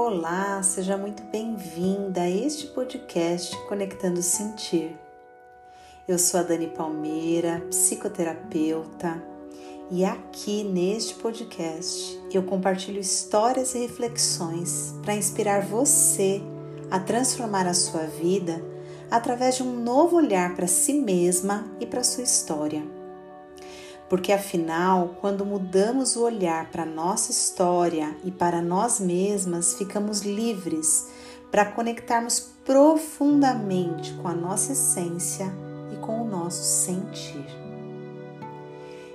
Olá, seja muito bem-vinda a este podcast Conectando Sentir. Eu sou a Dani Palmeira, psicoterapeuta, e aqui neste podcast eu compartilho histórias e reflexões para inspirar você a transformar a sua vida através de um novo olhar para si mesma e para sua história. Porque afinal, quando mudamos o olhar para nossa história e para nós mesmas, ficamos livres para conectarmos profundamente com a nossa essência e com o nosso sentir.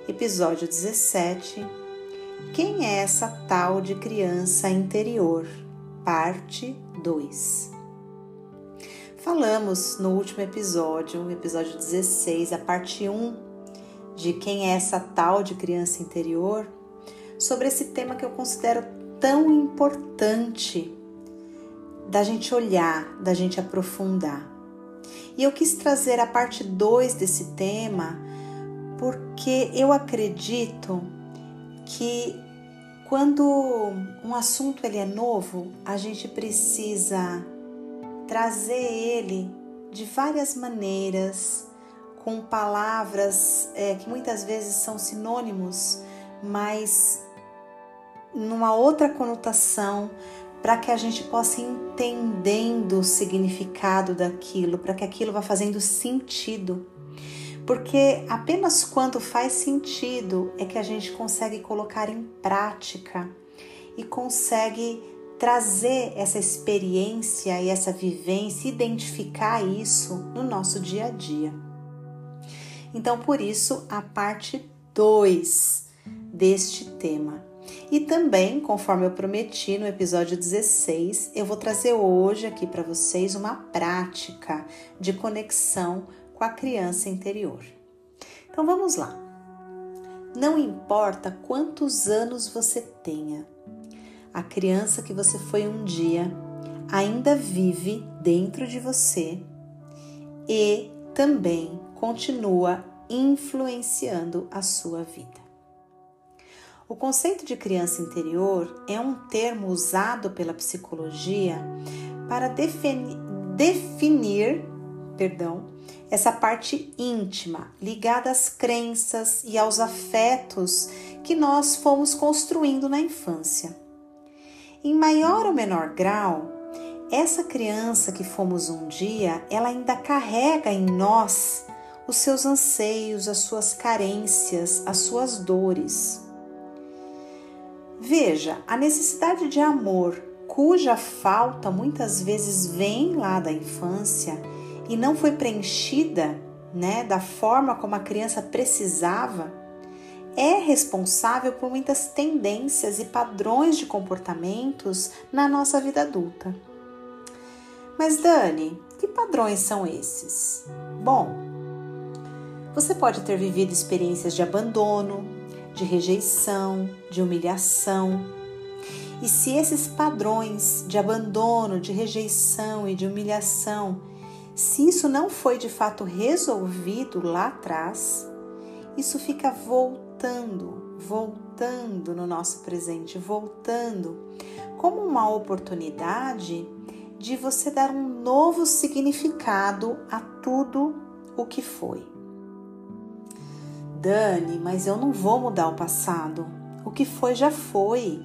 Episódio 17 Quem é essa tal de criança interior? Parte 2 Falamos no último episódio, episódio 16, a parte 1 de quem é essa tal de criança interior, sobre esse tema que eu considero tão importante da gente olhar, da gente aprofundar. E eu quis trazer a parte 2 desse tema porque eu acredito que quando um assunto ele é novo, a gente precisa trazer ele de várias maneiras, com palavras é, que muitas vezes são sinônimos, mas numa outra conotação, para que a gente possa ir entendendo o significado daquilo, para que aquilo vá fazendo sentido. Porque apenas quando faz sentido é que a gente consegue colocar em prática e consegue trazer essa experiência e essa vivência, identificar isso no nosso dia a dia. Então, por isso, a parte 2 deste tema. E também, conforme eu prometi no episódio 16, eu vou trazer hoje aqui para vocês uma prática de conexão com a criança interior. Então vamos lá. Não importa quantos anos você tenha, a criança que você foi um dia ainda vive dentro de você e também continua influenciando a sua vida. O conceito de criança interior é um termo usado pela psicologia para definir, definir perdão, essa parte íntima ligada às crenças e aos afetos que nós fomos construindo na infância. Em maior ou menor grau, essa criança que fomos um dia, ela ainda carrega em nós os seus anseios, as suas carências, as suas dores. Veja, a necessidade de amor, cuja falta muitas vezes vem lá da infância e não foi preenchida, né, da forma como a criança precisava, é responsável por muitas tendências e padrões de comportamentos na nossa vida adulta. Mas, Dani, que padrões são esses? Bom, você pode ter vivido experiências de abandono, de rejeição, de humilhação. E se esses padrões de abandono, de rejeição e de humilhação, se isso não foi de fato resolvido lá atrás, isso fica voltando voltando, no nosso presente, voltando como uma oportunidade de você dar um novo significado a tudo o que foi. Dani, mas eu não vou mudar o passado. O que foi já foi.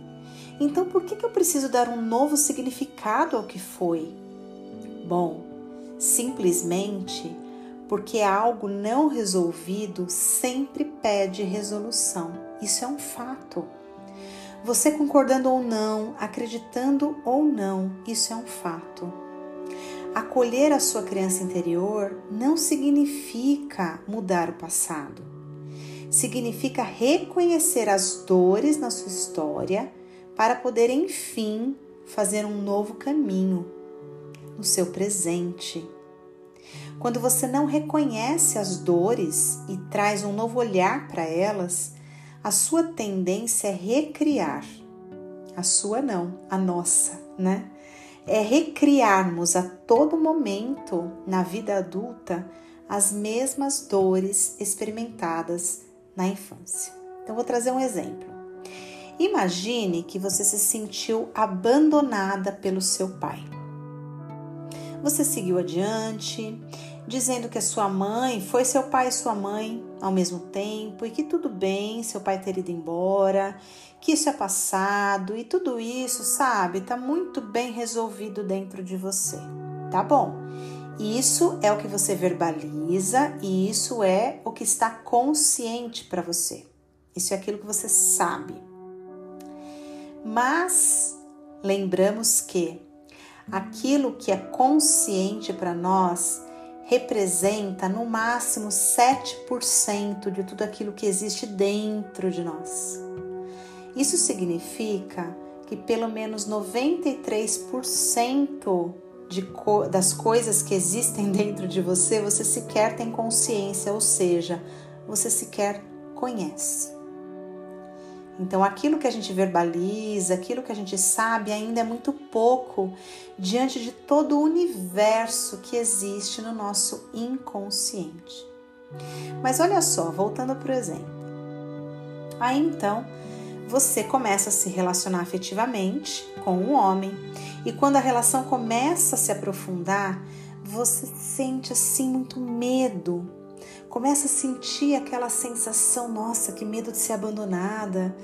Então por que, que eu preciso dar um novo significado ao que foi? Bom, simplesmente porque algo não resolvido sempre pede resolução. Isso é um fato. Você concordando ou não, acreditando ou não, isso é um fato. Acolher a sua criança interior não significa mudar o passado. Significa reconhecer as dores na sua história para poder, enfim, fazer um novo caminho no seu presente quando você não reconhece as dores e traz um novo olhar para elas, a sua tendência é recriar. A sua não, a nossa, né? É recriarmos a todo momento na vida adulta as mesmas dores experimentadas na infância. Então, vou trazer um exemplo. Imagine que você se sentiu abandonada pelo seu pai. Você seguiu adiante, dizendo que a sua mãe foi seu pai e sua mãe ao mesmo tempo e que tudo bem seu pai ter ido embora, que isso é passado e tudo isso, sabe, tá muito bem resolvido dentro de você. Tá bom. Isso é o que você verbaliza e isso é o que está consciente para você. Isso é aquilo que você sabe. Mas lembramos que aquilo que é consciente para nós representa no máximo 7% de tudo aquilo que existe dentro de nós. Isso significa que pelo menos 93% de co das coisas que existem dentro de você, você sequer tem consciência, ou seja, você sequer conhece. Então, aquilo que a gente verbaliza, aquilo que a gente sabe, ainda é muito pouco diante de todo o universo que existe no nosso inconsciente. Mas olha só, voltando para o exemplo. Aí então, você começa a se relacionar afetivamente com um homem, e quando a relação começa a se aprofundar, você sente assim muito medo, começa a sentir aquela sensação, nossa, que medo de ser abandonada.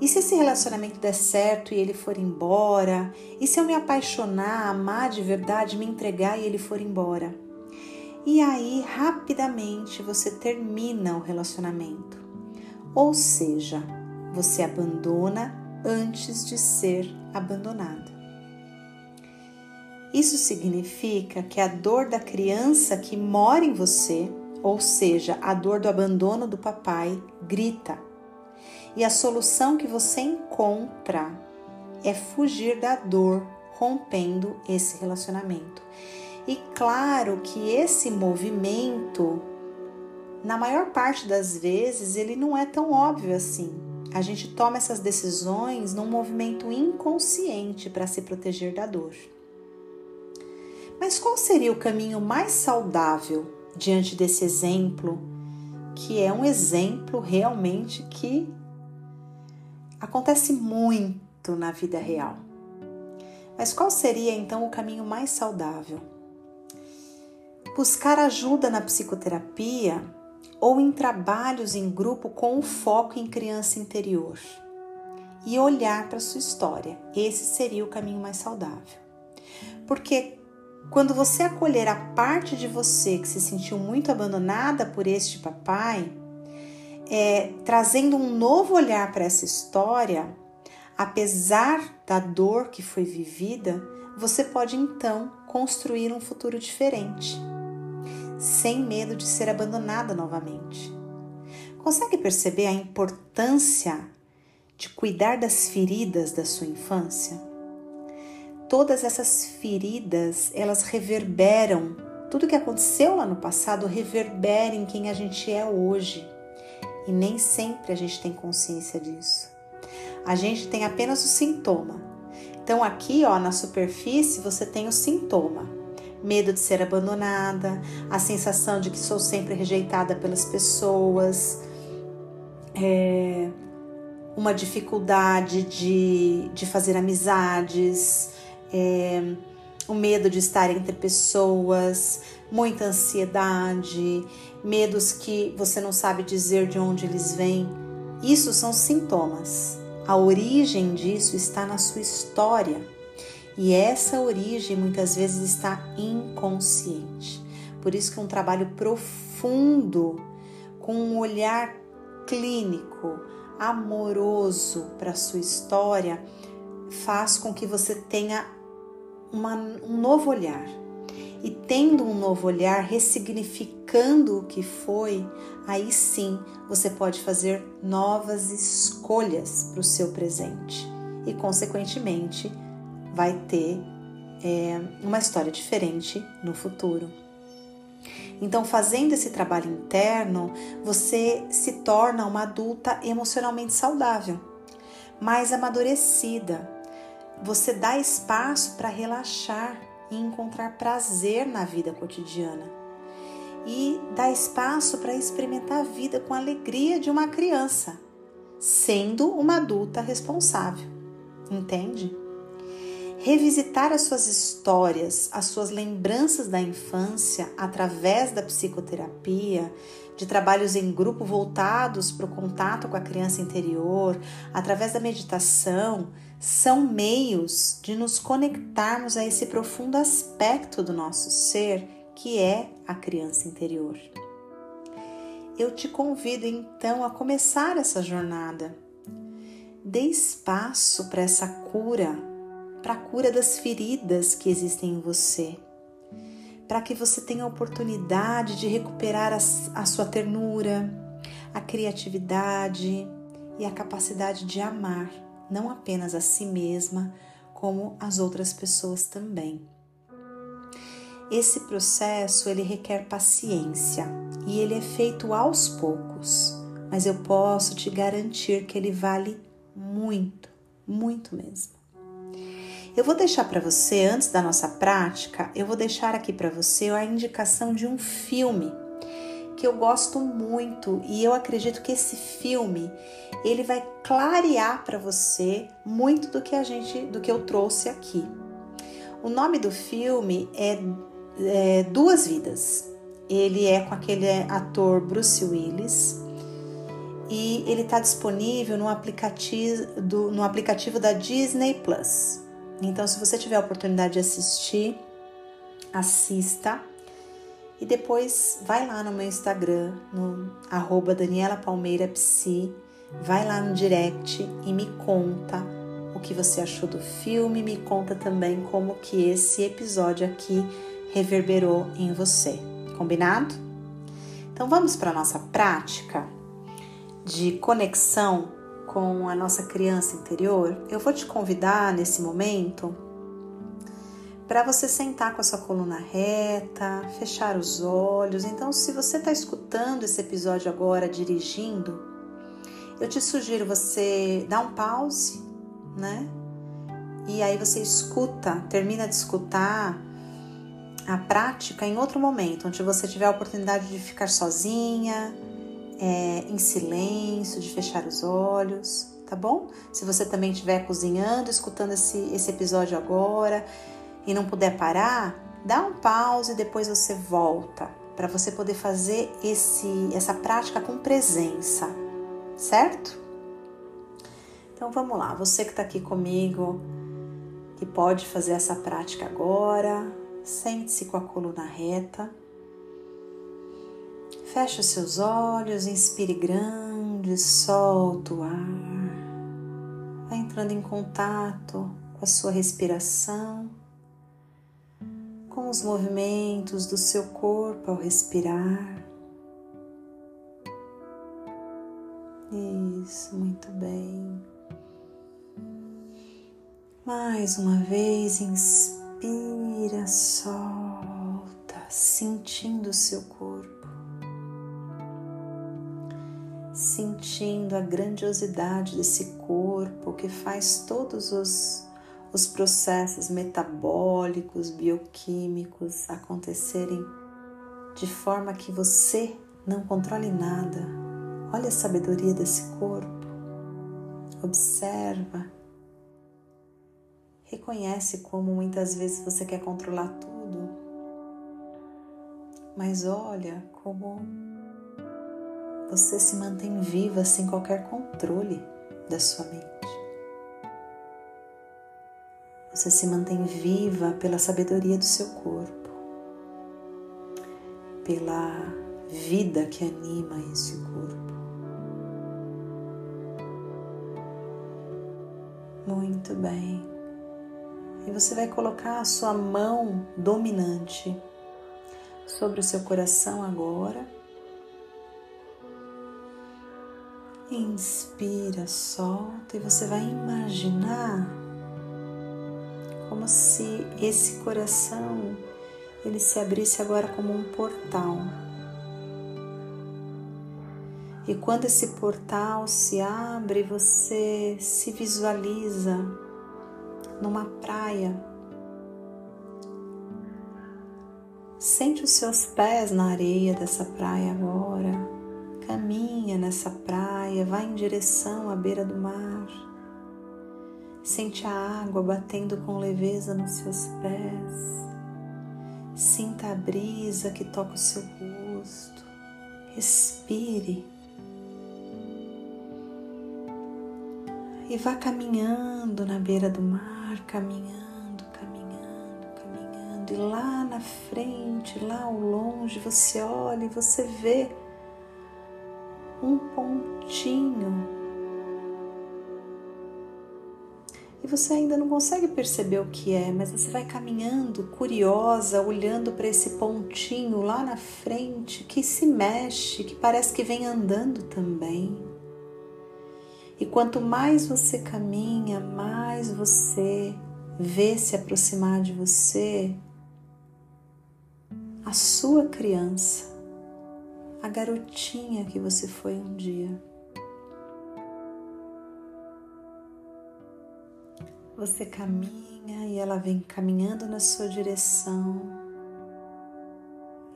E se esse relacionamento der certo e ele for embora? E se eu me apaixonar, amar de verdade, me entregar e ele for embora? E aí, rapidamente, você termina o relacionamento. Ou seja, você abandona antes de ser abandonado. Isso significa que a dor da criança que mora em você, ou seja, a dor do abandono do papai, grita. E a solução que você encontra é fugir da dor, rompendo esse relacionamento. E claro que esse movimento, na maior parte das vezes, ele não é tão óbvio assim. A gente toma essas decisões num movimento inconsciente para se proteger da dor. Mas qual seria o caminho mais saudável diante desse exemplo, que é um exemplo realmente que acontece muito na vida real? Mas qual seria então o caminho mais saudável? Buscar ajuda na psicoterapia ou em trabalhos em grupo com foco em criança interior e olhar para sua história. Esse seria o caminho mais saudável. Porque quando você acolher a parte de você que se sentiu muito abandonada por este papai, é, trazendo um novo olhar para essa história, apesar da dor que foi vivida, você pode então construir um futuro diferente, sem medo de ser abandonada novamente. Consegue perceber a importância de cuidar das feridas da sua infância? todas essas feridas, elas reverberam, tudo que aconteceu lá no passado reverbera em quem a gente é hoje. E nem sempre a gente tem consciência disso. A gente tem apenas o sintoma. Então aqui, ó, na superfície, você tem o sintoma. Medo de ser abandonada, a sensação de que sou sempre rejeitada pelas pessoas, é, uma dificuldade de, de fazer amizades, é, o medo de estar entre pessoas, muita ansiedade, medos que você não sabe dizer de onde eles vêm. Isso são sintomas. A origem disso está na sua história. E essa origem muitas vezes está inconsciente. Por isso que um trabalho profundo, com um olhar clínico, amoroso para a sua história, faz com que você tenha uma, um novo olhar. E tendo um novo olhar, ressignificando o que foi, aí sim você pode fazer novas escolhas para o seu presente e, consequentemente, vai ter é, uma história diferente no futuro. Então, fazendo esse trabalho interno, você se torna uma adulta emocionalmente saudável, mais amadurecida, você dá espaço para relaxar e encontrar prazer na vida cotidiana. E dá espaço para experimentar a vida com a alegria de uma criança, sendo uma adulta responsável. Entende? Revisitar as suas histórias, as suas lembranças da infância através da psicoterapia, de trabalhos em grupo voltados para o contato com a criança interior, através da meditação, são meios de nos conectarmos a esse profundo aspecto do nosso ser que é a criança interior. Eu te convido então a começar essa jornada. Dê espaço para essa cura, para a cura das feridas que existem em você, para que você tenha a oportunidade de recuperar a, a sua ternura, a criatividade e a capacidade de amar não apenas a si mesma, como as outras pessoas também. Esse processo ele requer paciência e ele é feito aos poucos, mas eu posso te garantir que ele vale muito, muito mesmo. Eu vou deixar para você antes da nossa prática, eu vou deixar aqui para você a indicação de um filme que eu gosto muito e eu acredito que esse filme ele vai clarear para você muito do que a gente, do que eu trouxe aqui. O nome do filme é, é Duas Vidas. Ele é com aquele ator Bruce Willis e ele está disponível no aplicativo, do, no aplicativo da Disney Plus. Então, se você tiver a oportunidade de assistir, assista e depois vai lá no meu Instagram, no arroba Daniela Palmeira Psi, vai lá no direct e me conta o que você achou do filme, me conta também como que esse episódio aqui reverberou em você. Combinado? Então vamos para a nossa prática de conexão com a nossa criança interior. Eu vou te convidar nesse momento para você sentar com a sua coluna reta, fechar os olhos. Então, se você está escutando esse episódio agora dirigindo, eu te sugiro você dar um pause, né? E aí você escuta, termina de escutar a prática em outro momento, onde você tiver a oportunidade de ficar sozinha, é, em silêncio, de fechar os olhos, tá bom? Se você também estiver cozinhando, escutando esse, esse episódio agora, e não puder parar, dá um pause e depois você volta para você poder fazer esse essa prática com presença, certo? Então vamos lá, você que está aqui comigo, que pode fazer essa prática agora, sente-se com a coluna reta. Feche os seus olhos, inspire grande, solta o ar. Vai entrando em contato com a sua respiração com os movimentos do seu corpo ao respirar. Isso, muito bem. Mais uma vez, inspira, solta, sentindo o seu corpo, sentindo a grandiosidade desse corpo que faz todos os os processos metabólicos, bioquímicos acontecerem de forma que você não controle nada. Olha a sabedoria desse corpo. Observa. Reconhece como muitas vezes você quer controlar tudo. Mas olha como você se mantém viva sem qualquer controle da sua mente. Você se mantém viva pela sabedoria do seu corpo, pela vida que anima esse corpo. Muito bem. E você vai colocar a sua mão dominante sobre o seu coração agora. Inspira, solta e você vai imaginar como se esse coração ele se abrisse agora como um portal. E quando esse portal se abre, você se visualiza numa praia. Sente os seus pés na areia dessa praia agora. Caminha nessa praia, vai em direção à beira do mar. Sente a água batendo com leveza nos seus pés. Sinta a brisa que toca o seu rosto. Respire. E vá caminhando na beira do mar, caminhando, caminhando, caminhando. E lá na frente, lá ao longe, você olha e você vê um pontinho e você ainda não consegue perceber o que é, mas você vai caminhando curiosa, olhando para esse pontinho lá na frente que se mexe, que parece que vem andando também. E quanto mais você caminha, mais você vê se aproximar de você a sua criança, a garotinha que você foi um dia. Você caminha e ela vem caminhando na sua direção,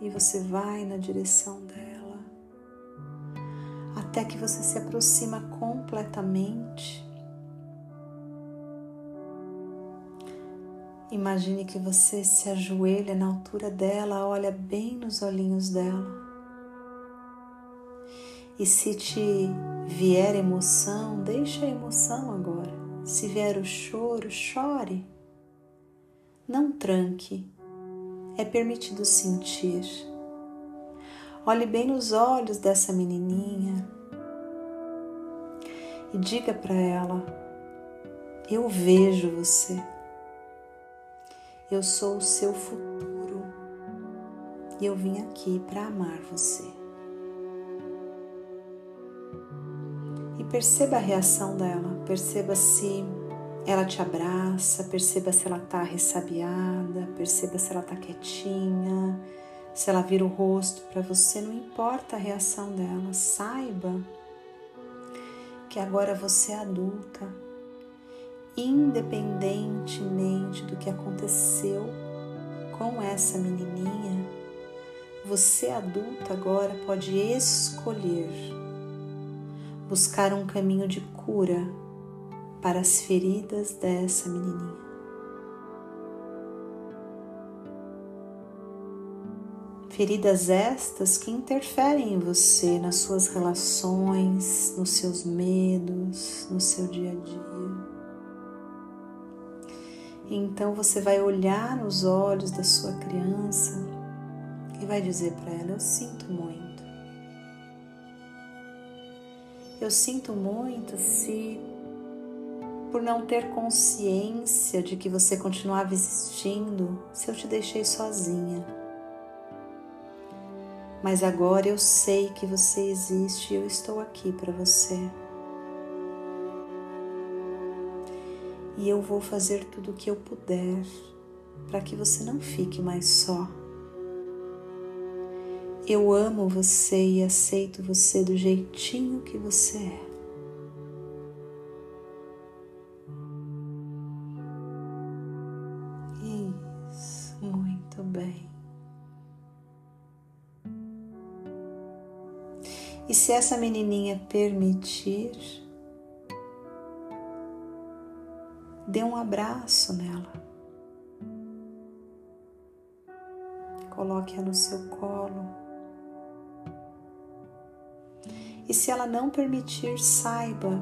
e você vai na direção dela, até que você se aproxima completamente. Imagine que você se ajoelha na altura dela, olha bem nos olhinhos dela. E se te vier emoção, deixa a emoção agora. Se vier o choro, chore. Não tranque, é permitido sentir. Olhe bem nos olhos dessa menininha e diga para ela: Eu vejo você. Eu sou o seu futuro e eu vim aqui para amar você. E perceba a reação dela, perceba se ela te abraça, perceba se ela tá ressabiada, perceba se ela tá quietinha, se ela vira o rosto para você, não importa a reação dela, saiba que agora você é adulta, independentemente do que aconteceu com essa menininha, você adulta agora pode escolher buscar um caminho de cura para as feridas dessa menininha. Feridas estas que interferem em você, nas suas relações, nos seus medos, no seu dia a dia. Então você vai olhar nos olhos da sua criança e vai dizer para ela: Eu sinto muito. Eu sinto muito se, por não ter consciência de que você continuava existindo, se eu te deixei sozinha. Mas agora eu sei que você existe e eu estou aqui para você. E eu vou fazer tudo o que eu puder para que você não fique mais só. Eu amo você e aceito você do jeitinho que você é. Isso, muito bem. E se essa menininha permitir, dê um abraço nela. Coloque-a no seu colo. E se ela não permitir, saiba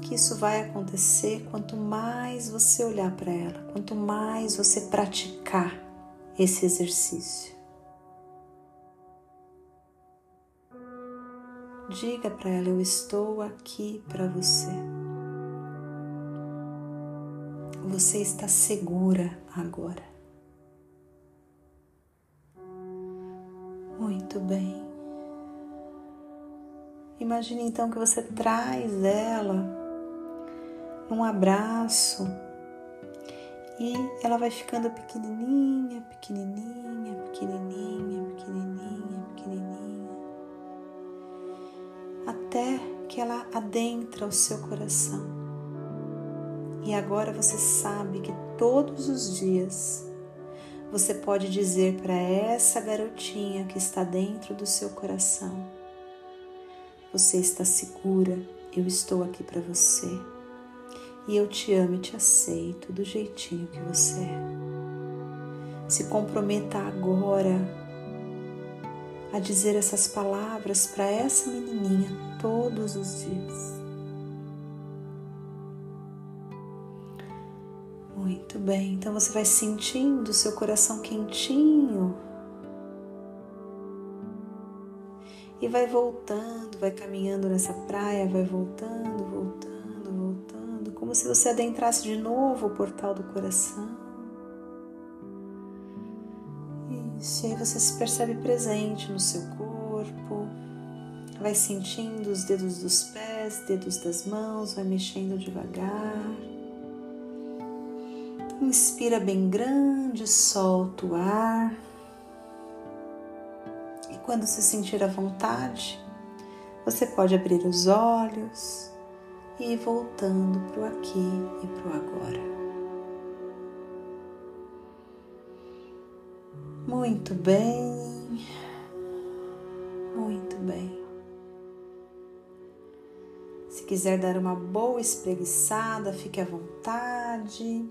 que isso vai acontecer quanto mais você olhar para ela, quanto mais você praticar esse exercício. Diga para ela: Eu estou aqui para você. Você está segura agora. Muito bem. Imagine então que você traz ela num abraço e ela vai ficando pequenininha, pequenininha, pequenininha, pequenininha, pequenininha, até que ela adentra o seu coração. E agora você sabe que todos os dias você pode dizer para essa garotinha que está dentro do seu coração: Você está segura, eu estou aqui para você. E eu te amo e te aceito do jeitinho que você é. Se comprometa agora a dizer essas palavras para essa menininha todos os dias. Muito bem, então você vai sentindo seu coração quentinho e vai voltando, vai caminhando nessa praia, vai voltando, voltando, voltando, como se você adentrasse de novo o portal do coração. Isso, e aí você se percebe presente no seu corpo, vai sentindo os dedos dos pés, dedos das mãos, vai mexendo devagar. Inspira bem grande, solta o ar. Quando se sentir à vontade, você pode abrir os olhos e ir voltando para o aqui e para o agora. Muito bem, muito bem. Se quiser dar uma boa espreguiçada, fique à vontade.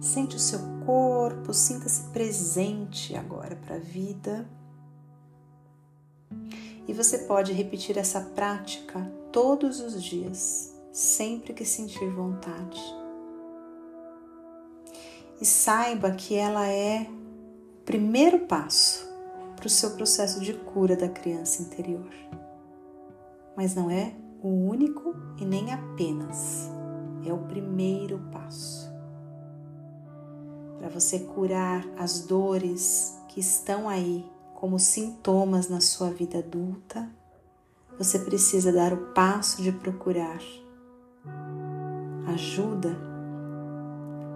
Sente o seu corpo, sinta-se presente agora para a vida. E você pode repetir essa prática todos os dias, sempre que sentir vontade. E saiba que ela é primeiro passo para o seu processo de cura da criança interior. Mas não é o único e nem apenas, é o primeiro passo. Para você curar as dores que estão aí como sintomas na sua vida adulta, você precisa dar o passo de procurar ajuda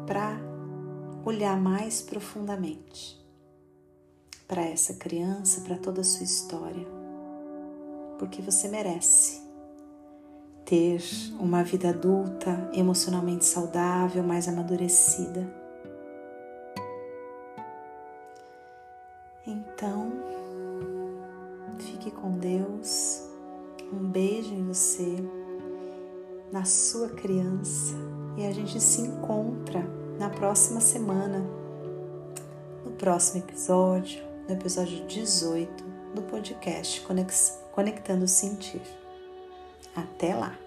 para olhar mais profundamente para essa criança, para toda a sua história, porque você merece ter uma vida adulta emocionalmente saudável, mais amadurecida. Gente se encontra na próxima semana, no próximo episódio no episódio 18 do podcast Conectando Sentir. Até lá!